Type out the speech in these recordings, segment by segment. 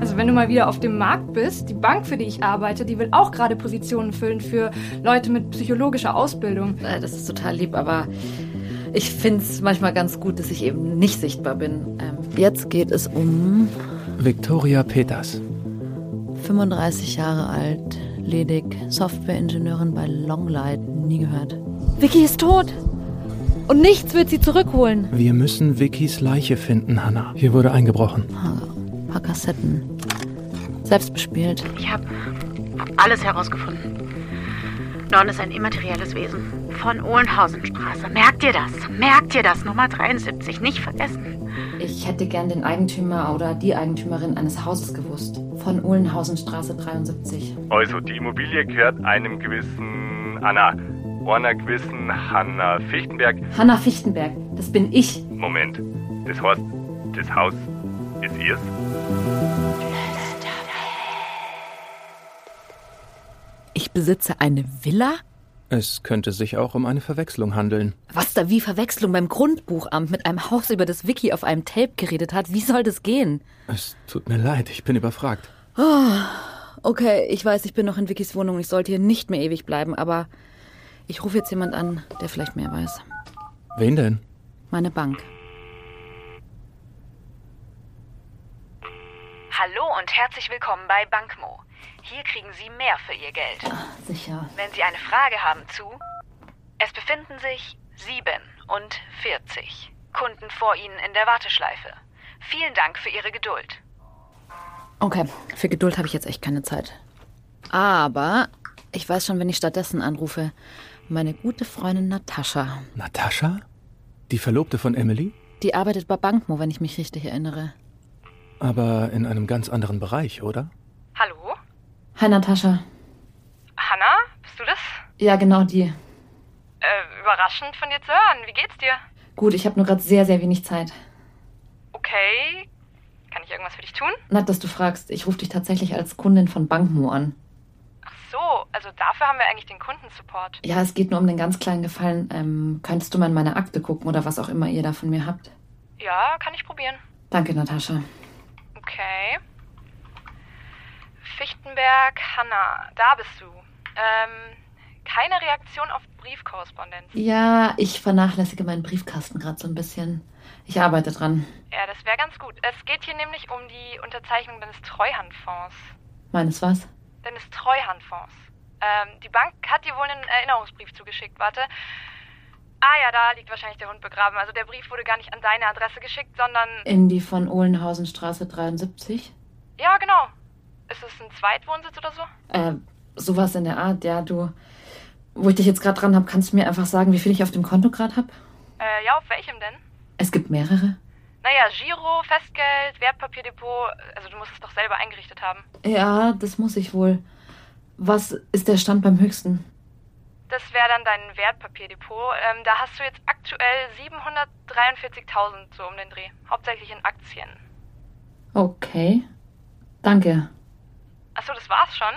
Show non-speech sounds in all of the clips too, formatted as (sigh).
Also wenn du mal wieder auf dem Markt bist, die Bank, für die ich arbeite, die will auch gerade Positionen füllen für Leute mit psychologischer Ausbildung. Äh, Das ist total lieb, aber ich finde es manchmal ganz gut, dass ich eben nicht sichtbar bin. Ähm, jetzt geht es um Victoria Peters. 35 Jahre alt, ledig, Softwareingenieurin bei Longlight, nie gehört. Vicky ist tot! Und nichts wird sie zurückholen. Wir müssen Vickys Leiche finden, Hannah. Hier wurde eingebrochen. Ein paar Kassetten. Selbst bespielt. Ich habe alles herausgefunden. Norn ist ein immaterielles Wesen. Von Ohlenhausenstraße. Merkt ihr das? Merkt ihr das? Nummer 73. Nicht vergessen. Ich hätte gern den Eigentümer oder die Eigentümerin eines Hauses gewusst. Von Ohlenhausenstraße 73. Also, die Immobilie gehört einem gewissen Anna. Einer gewissen Hanna Fichtenberg. Hanna Fichtenberg, das bin ich. Moment. Das heißt, das Haus ist ihrs? Ich besitze eine Villa? Es könnte sich auch um eine Verwechslung handeln. Was da wie Verwechslung beim Grundbuchamt mit einem Haus, über das Vicky auf einem Tape geredet hat? Wie soll das gehen? Es tut mir leid, ich bin überfragt. Okay, ich weiß, ich bin noch in Vickys Wohnung. Ich sollte hier nicht mehr ewig bleiben, aber ich rufe jetzt jemand an, der vielleicht mehr weiß. Wen denn? Meine Bank. Hallo und herzlich willkommen bei Bankmo. Hier kriegen Sie mehr für Ihr Geld. Sicher. Wenn Sie eine Frage haben zu... Es befinden sich 7 und 40 Kunden vor Ihnen in der Warteschleife. Vielen Dank für Ihre Geduld. Okay, für Geduld habe ich jetzt echt keine Zeit. Aber ich weiß schon, wenn ich stattdessen anrufe. Meine gute Freundin Natascha. Natascha? Die Verlobte von Emily? Die arbeitet bei Bankmo, wenn ich mich richtig erinnere. Aber in einem ganz anderen Bereich, oder? Hallo? Hi Natascha. Hanna? Bist du das? Ja, genau die. Äh, überraschend von dir zu hören. Wie geht's dir? Gut, ich habe nur gerade sehr, sehr wenig Zeit. Okay. Kann ich irgendwas für dich tun? Nett, dass du fragst. Ich rufe dich tatsächlich als Kundin von Bankmo an. Ach so, also dafür haben wir eigentlich den Kundensupport. Ja, es geht nur um den ganz kleinen Gefallen. Ähm, könntest du mal in meine Akte gucken oder was auch immer ihr da von mir habt? Ja, kann ich probieren. Danke, Natascha. Okay. Fichtenberg, Hanna, da bist du. Ähm, keine Reaktion auf Briefkorrespondenz. Ja, ich vernachlässige meinen Briefkasten gerade so ein bisschen. Ich arbeite dran. Ja, das wäre ganz gut. Es geht hier nämlich um die Unterzeichnung deines Treuhandfonds. Meines was? Deines Treuhandfonds. Ähm, die Bank hat dir wohl einen Erinnerungsbrief zugeschickt. Warte. Ah ja, da liegt wahrscheinlich der Hund begraben. Also der Brief wurde gar nicht an deine Adresse geschickt, sondern... In die von Ohlenhausenstraße 73? Ja, genau. Ist es ein Zweitwohnsitz oder so? Äh, sowas in der Art, ja, du. Wo ich dich jetzt gerade dran habe, kannst du mir einfach sagen, wie viel ich auf dem Konto gerade habe? Äh, ja, auf welchem denn? Es gibt mehrere. Naja, Giro, Festgeld, Wertpapierdepot. Also du musst es doch selber eingerichtet haben. Ja, das muss ich wohl. Was ist der Stand beim höchsten? Das wäre dann dein Wertpapierdepot. Ähm, da hast du jetzt aktuell 743.000 so um den Dreh. Hauptsächlich in Aktien. Okay. Danke. Achso, das war's schon?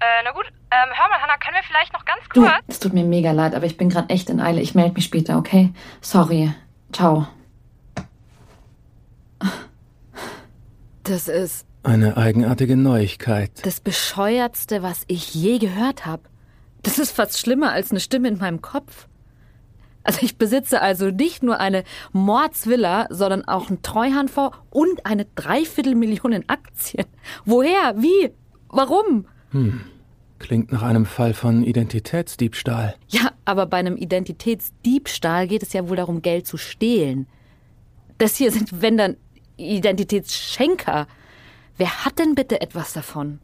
Äh, na gut. Ähm, hör mal, Hanna, können wir vielleicht noch ganz Du, kurz... es tut mir mega leid, aber ich bin gerade echt in Eile. Ich melde mich später, okay? Sorry. Ciao. Das ist Eine eigenartige Neuigkeit. das Bescheuertste, was ich je gehört habe. Das ist fast schlimmer als eine Stimme in meinem Kopf. Also ich besitze also nicht nur eine Mordsvilla, sondern auch einen Treuhandfonds und eine Dreiviertelmillion in Aktien. Woher? Wie? Warum? Klingt nach einem Fall von Identitätsdiebstahl. Ja, aber bei einem Identitätsdiebstahl geht es ja wohl darum, Geld zu stehlen. Das hier sind, wenn dann, Identitätsschenker. Wer hat denn bitte etwas davon?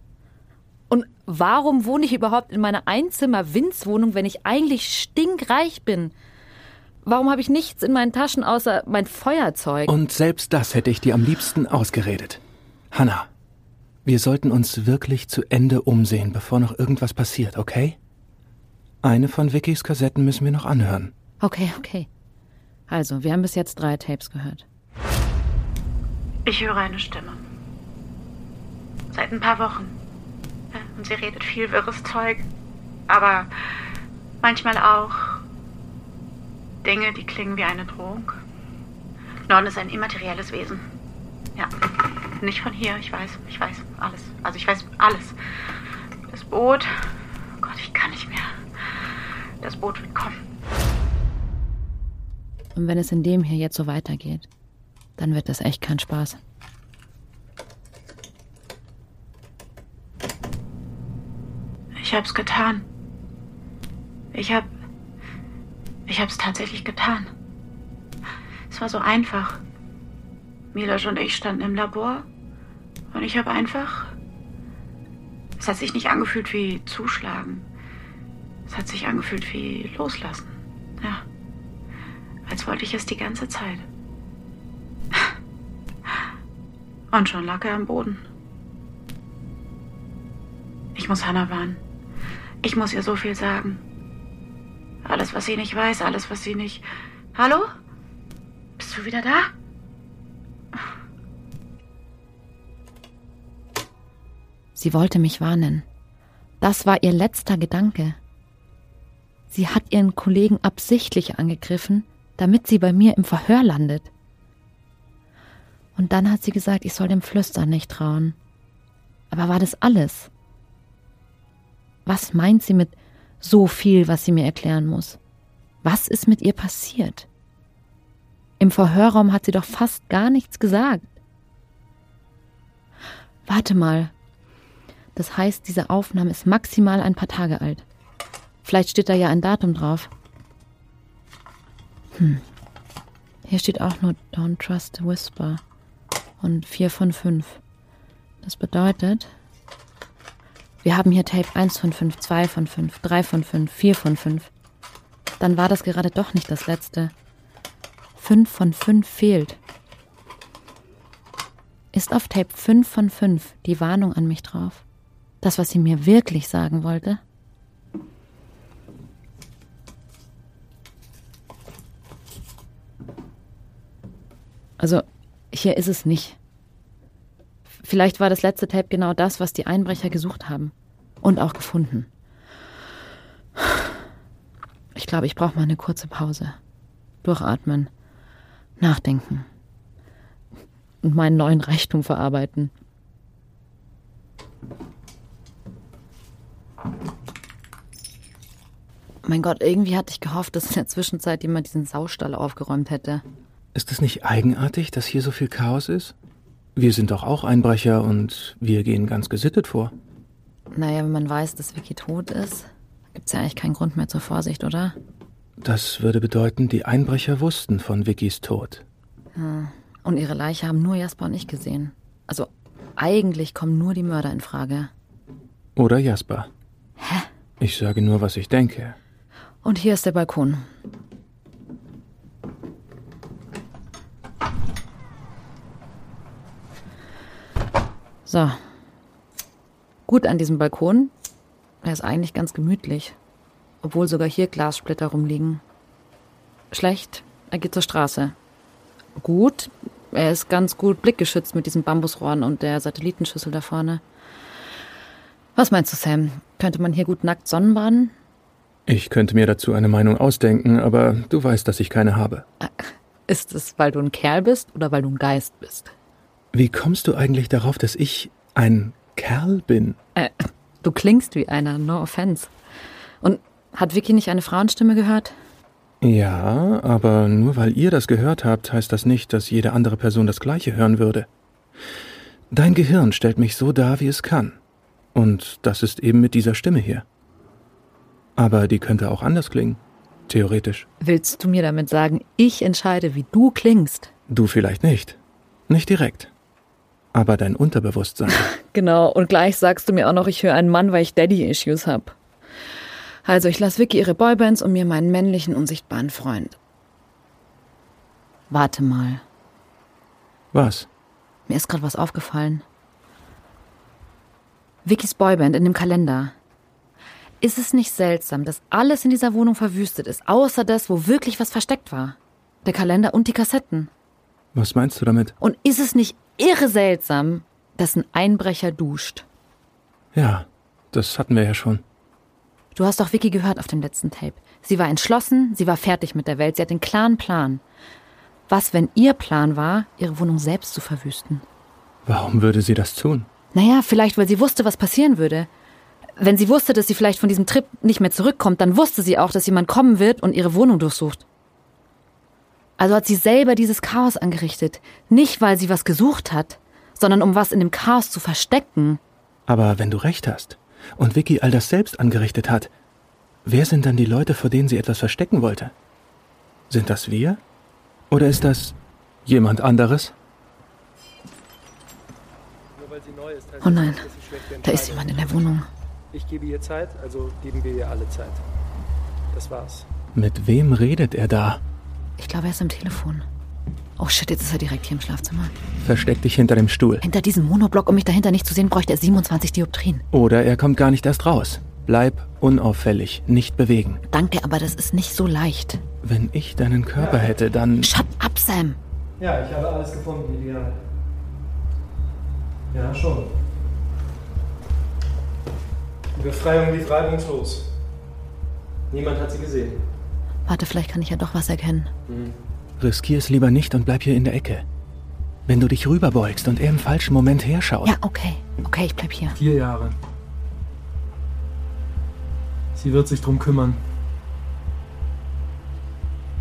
Und warum wohne ich überhaupt in meiner Einzimmer-Winzwohnung, wenn ich eigentlich stinkreich bin? Warum habe ich nichts in meinen Taschen außer mein Feuerzeug? Und selbst das hätte ich dir am liebsten ausgeredet. Hannah, wir sollten uns wirklich zu Ende umsehen, bevor noch irgendwas passiert, okay? Eine von Vickys Kassetten müssen wir noch anhören. Okay, okay. Also, wir haben bis jetzt drei Tapes gehört. Ich höre eine Stimme. Seit ein paar Wochen. Und sie redet viel wirres Zeug. Aber manchmal auch Dinge, die klingen wie eine Drohung. Norden ist ein immaterielles Wesen. Ja. nicht von hier. Ich weiß, ich weiß alles. Also ich weiß alles. Das Boot. Oh Gott, ich kann nicht mehr. Das Boot wird kommen. Und wenn es in dem hier jetzt so weitergeht, dann wird das echt kein Spaß. Ich hab's getan. Ich hab. Ich hab's tatsächlich getan. Es war so einfach. Milosch und ich standen im Labor und ich habe einfach. Es hat sich nicht angefühlt wie zuschlagen. Es hat sich angefühlt wie loslassen. Ja. Als wollte ich es die ganze Zeit. Und schon lag er am Boden. Ich muss Hannah warnen. Ich muss ihr so viel sagen. Alles, was sie nicht weiß, alles, was sie nicht. Hallo? Bist du wieder da? Sie wollte mich warnen. Das war ihr letzter Gedanke. Sie hat ihren Kollegen absichtlich angegriffen, damit sie bei mir im Verhör landet. Und dann hat sie gesagt, ich soll dem Flüstern nicht trauen. Aber war das alles? Was meint sie mit so viel, was sie mir erklären muss? Was ist mit ihr passiert? Im Verhörraum hat sie doch fast gar nichts gesagt. Warte mal. Das heißt, diese Aufnahme ist maximal ein paar Tage alt. Vielleicht steht da ja ein Datum drauf. Hm. Hier steht auch nur Don't Trust the Whisper. Und 4 von 5. Das bedeutet, wir haben hier Tape 1 von 5, 2 von 5, 3 von 5, 4 von 5. Dann war das gerade doch nicht das letzte. 5 von 5 fehlt. Ist auf Tape 5 von 5 die Warnung an mich drauf? Das, was sie mir wirklich sagen wollte? Also, hier ist es nicht. Vielleicht war das letzte Tape genau das, was die Einbrecher gesucht haben. Und auch gefunden. Ich glaube, ich brauche mal eine kurze Pause. Durchatmen. Nachdenken. Und meinen neuen Reichtum verarbeiten. Mein Gott, irgendwie hatte ich gehofft, dass in der Zwischenzeit jemand diesen Saustall aufgeräumt hätte. Ist es nicht eigenartig, dass hier so viel Chaos ist? Wir sind doch auch Einbrecher und wir gehen ganz gesittet vor. Naja, wenn man weiß, dass Vicky tot ist, gibt's ja eigentlich keinen Grund mehr zur Vorsicht, oder? Das würde bedeuten, die Einbrecher wussten von Vickys Tod. Ja. Und ihre Leiche haben nur Jasper und ich gesehen. Also eigentlich kommen nur die Mörder in Frage. Oder Jasper. Hä? Ich sage nur, was ich denke. Und hier ist der Balkon. So. Gut an diesem Balkon. Er ist eigentlich ganz gemütlich. Obwohl sogar hier Glassplitter rumliegen. Schlecht, er geht zur Straße. Gut, er ist ganz gut blickgeschützt mit diesen Bambusrohren und der Satellitenschüssel da vorne. Was meinst du, Sam? Könnte man hier gut nackt Sonnenbaden? Ich könnte mir dazu eine Meinung ausdenken, aber du weißt, dass ich keine habe. Ist es, weil du ein Kerl bist oder weil du ein Geist bist? Wie kommst du eigentlich darauf, dass ich ein Kerl bin? Äh, du klingst wie einer, no offense. Und hat Vicky nicht eine Frauenstimme gehört? Ja, aber nur weil ihr das gehört habt, heißt das nicht, dass jede andere Person das gleiche hören würde. Dein Gehirn stellt mich so dar, wie es kann. Und das ist eben mit dieser Stimme hier. Aber die könnte auch anders klingen. Theoretisch. Willst du mir damit sagen, ich entscheide, wie du klingst? Du vielleicht nicht. Nicht direkt. Aber dein Unterbewusstsein. (laughs) Genau, und gleich sagst du mir auch noch, ich höre einen Mann, weil ich Daddy-Issues hab. Also, ich lasse Vicky ihre Boybands und mir meinen männlichen, unsichtbaren Freund. Warte mal. Was? Mir ist gerade was aufgefallen. Vickys Boyband in dem Kalender. Ist es nicht seltsam, dass alles in dieser Wohnung verwüstet ist, außer das, wo wirklich was versteckt war? Der Kalender und die Kassetten. Was meinst du damit? Und ist es nicht irre seltsam, dass ein Einbrecher duscht? Ja, das hatten wir ja schon. Du hast doch Vicky gehört auf dem letzten Tape. Sie war entschlossen, sie war fertig mit der Welt, sie hat den klaren Plan. Was, wenn ihr Plan war, ihre Wohnung selbst zu verwüsten? Warum würde sie das tun? Naja, vielleicht, weil sie wusste, was passieren würde. Wenn sie wusste, dass sie vielleicht von diesem Trip nicht mehr zurückkommt, dann wusste sie auch, dass jemand kommen wird und ihre Wohnung durchsucht. Also hat sie selber dieses Chaos angerichtet. Nicht, weil sie was gesucht hat, sondern um was in dem Chaos zu verstecken. Aber wenn du recht hast und Vicky all das selbst angerichtet hat, wer sind dann die Leute, vor denen sie etwas verstecken wollte? Sind das wir? Oder ist das jemand anderes? Oh nein, da ist jemand in der Wohnung. Ich gebe ihr Zeit, also geben wir ihr alle Zeit. Das war's. Mit wem redet er da? Ich glaube, er ist am Telefon. Oh shit, jetzt ist er direkt hier im Schlafzimmer. Versteck dich hinter dem Stuhl. Hinter diesem Monoblock, um mich dahinter nicht zu sehen, bräuchte er 27 Dioptrien. Oder er kommt gar nicht erst raus. Bleib unauffällig, nicht bewegen. Danke, aber das ist nicht so leicht. Wenn ich deinen Körper hätte, dann. Shut up, Sam! Ja, ich habe alles gefunden, ideal. Ja, schon. Die Befreiung lief reibungslos. Niemand hat sie gesehen. Warte, vielleicht kann ich ja doch was erkennen. Riskier es lieber nicht und bleib hier in der Ecke. Wenn du dich rüberbeugst und er im falschen Moment herschaut. Ja, okay. Okay, ich bleib hier. Vier Jahre. Sie wird sich drum kümmern.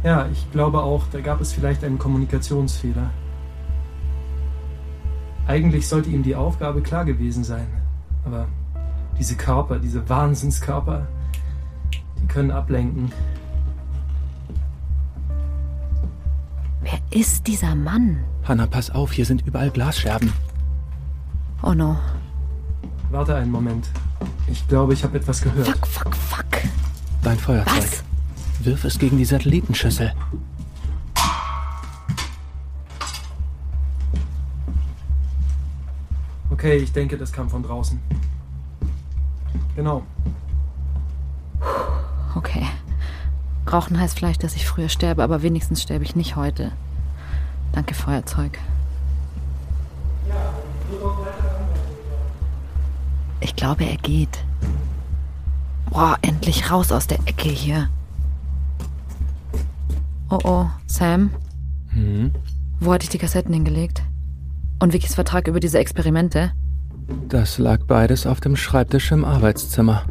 Ja, ich glaube auch, da gab es vielleicht einen Kommunikationsfehler. Eigentlich sollte ihm die Aufgabe klar gewesen sein. Aber diese Körper, diese Wahnsinnskörper, die können ablenken. Ist dieser Mann? Hannah, pass auf, hier sind überall Glasscherben. Oh no. Warte einen Moment. Ich glaube, ich habe etwas gehört. Fuck, fuck, fuck. Dein Feuerzeug. Was? Wirf es gegen die Satellitenschüssel. Okay, ich denke, das kam von draußen. Genau. Okay. Rauchen heißt vielleicht, dass ich früher sterbe, aber wenigstens sterbe ich nicht heute. Danke, Feuerzeug. Ich glaube, er geht. Boah, endlich raus aus der Ecke hier. Oh oh, Sam? Hm? Wo hatte ich die Kassetten hingelegt? Und Vickys Vertrag über diese Experimente? Das lag beides auf dem Schreibtisch im Arbeitszimmer.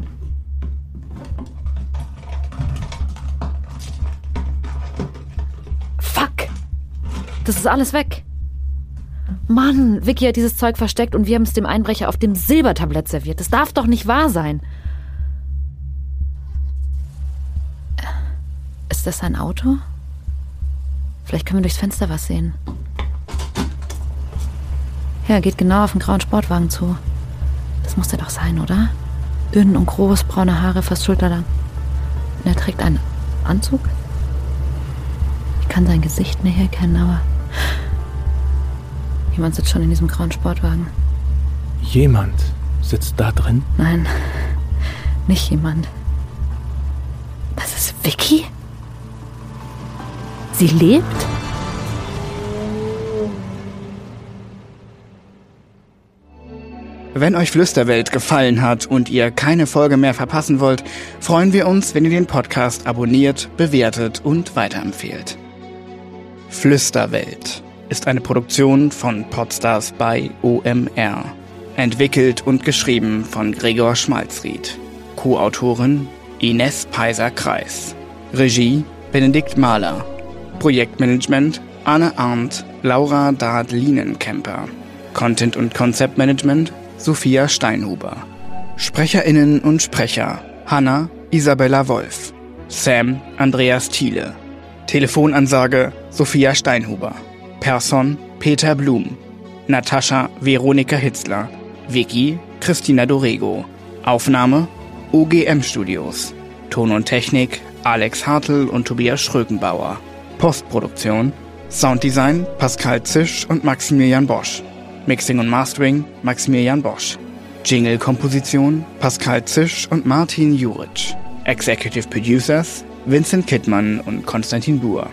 Das ist alles weg. Mann, Vicky hat dieses Zeug versteckt und wir haben es dem Einbrecher auf dem Silbertablett serviert. Das darf doch nicht wahr sein. Ist das sein Auto? Vielleicht können wir durchs Fenster was sehen. Ja, geht genau auf den grauen Sportwagen zu. Das muss er doch sein, oder? Dünn und groß, braune Haare, fast schulterlang. Und er trägt einen Anzug? Ich kann sein Gesicht nicht erkennen, aber. Jemand sitzt schon in diesem grauen Sportwagen. Jemand sitzt da drin? Nein, nicht jemand. Das ist Vicky? Sie lebt? Wenn euch Flüsterwelt gefallen hat und ihr keine Folge mehr verpassen wollt, freuen wir uns, wenn ihr den Podcast abonniert, bewertet und weiterempfehlt. Flüsterwelt ist eine Produktion von Podstars bei OMR. Entwickelt und geschrieben von Gregor Schmalzried. Co-Autorin Ines Peiser-Kreis. Regie Benedikt Mahler. Projektmanagement Anne Arndt, Laura Dard-Lienenkemper. Content und Konzeptmanagement Sophia Steinhuber. SprecherInnen und Sprecher Hanna Isabella Wolf. Sam Andreas Thiele. Telefonansage Sophia Steinhuber. Person Peter Blum. Natascha Veronika Hitzler. Vicky Christina Dorego. Aufnahme OGM Studios. Ton und Technik Alex Hartl und Tobias Schrögenbauer. Postproduktion Sounddesign Pascal Zisch und Maximilian Bosch. Mixing und Mastering Maximilian Bosch. Jingle-Komposition Pascal Zisch und Martin Juric. Executive Producers Vincent Kittmann und Konstantin Buhr.